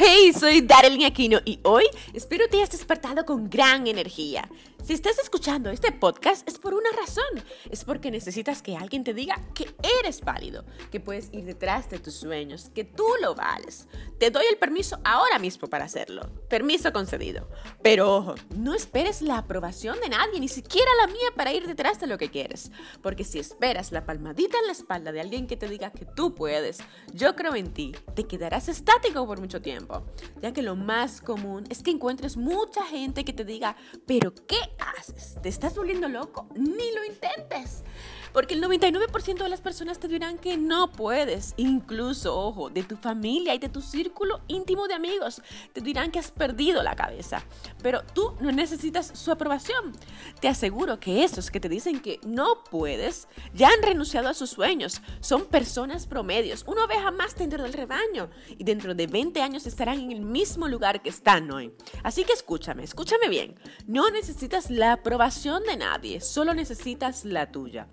Hey, soy Darlene Aquino y hoy espero te hayas despertado con gran energía. Si estás escuchando este podcast es por una razón. Es porque necesitas que alguien te diga que eres válido, que puedes ir detrás de tus sueños, que tú lo vales. Te doy el permiso ahora mismo para hacerlo. Permiso concedido. Pero ojo, no esperes la aprobación de nadie, ni siquiera la mía, para ir detrás de lo que quieres. Porque si esperas la palmadita en la espalda de alguien que te diga que tú puedes, yo creo en ti, te quedarás estático por mucho tiempo. Ya que lo más común es que encuentres mucha gente que te diga, pero ¿qué haces? ¿Te estás volviendo loco? Ni lo intentes. Porque el 99% de las personas te dirán que no puedes. Incluso, ojo, de tu familia y de tu círculo íntimo de amigos. Te dirán que has perdido la cabeza. Pero tú no necesitas su aprobación. Te aseguro que esos que te dicen que no puedes ya han renunciado a sus sueños. Son personas promedios. Una oveja más dentro del rebaño. Y dentro de 20 años estarán en el mismo lugar que están hoy. Así que escúchame, escúchame bien. No necesitas la aprobación de nadie, solo necesitas la tuya.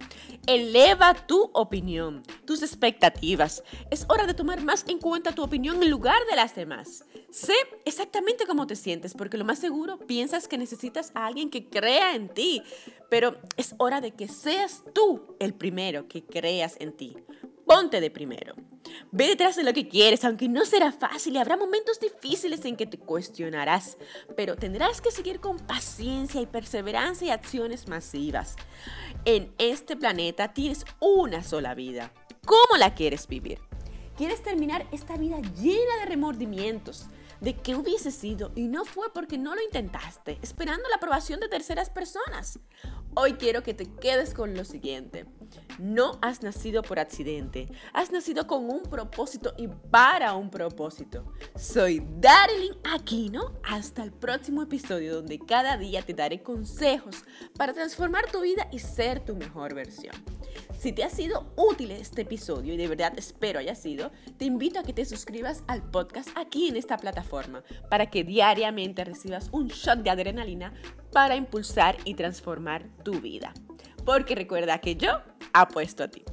Eleva tu opinión, tus expectativas. Es hora de tomar más en cuenta tu opinión en lugar de las demás. Sé exactamente cómo te sientes, porque lo más seguro piensas que necesitas a alguien que crea en ti, pero es hora de que seas tú el primero que creas en ti. Ponte de primero. Ve detrás de lo que quieres, aunque no será fácil y habrá momentos difíciles en que te cuestionarás, pero tendrás que seguir con paciencia y perseverancia y acciones masivas. En este planeta tienes una sola vida. ¿Cómo la quieres vivir? ¿Quieres terminar esta vida llena de remordimientos? de qué hubiese sido y no fue porque no lo intentaste, esperando la aprobación de terceras personas. Hoy quiero que te quedes con lo siguiente. No has nacido por accidente, has nacido con un propósito y para un propósito. Soy Darlene Aquino. Hasta el próximo episodio donde cada día te daré consejos para transformar tu vida y ser tu mejor versión. Si te ha sido útil este episodio y de verdad espero haya sido, te invito a que te suscribas al podcast aquí en esta plataforma para que diariamente recibas un shot de adrenalina para impulsar y transformar tu vida. Porque recuerda que yo apuesto a ti.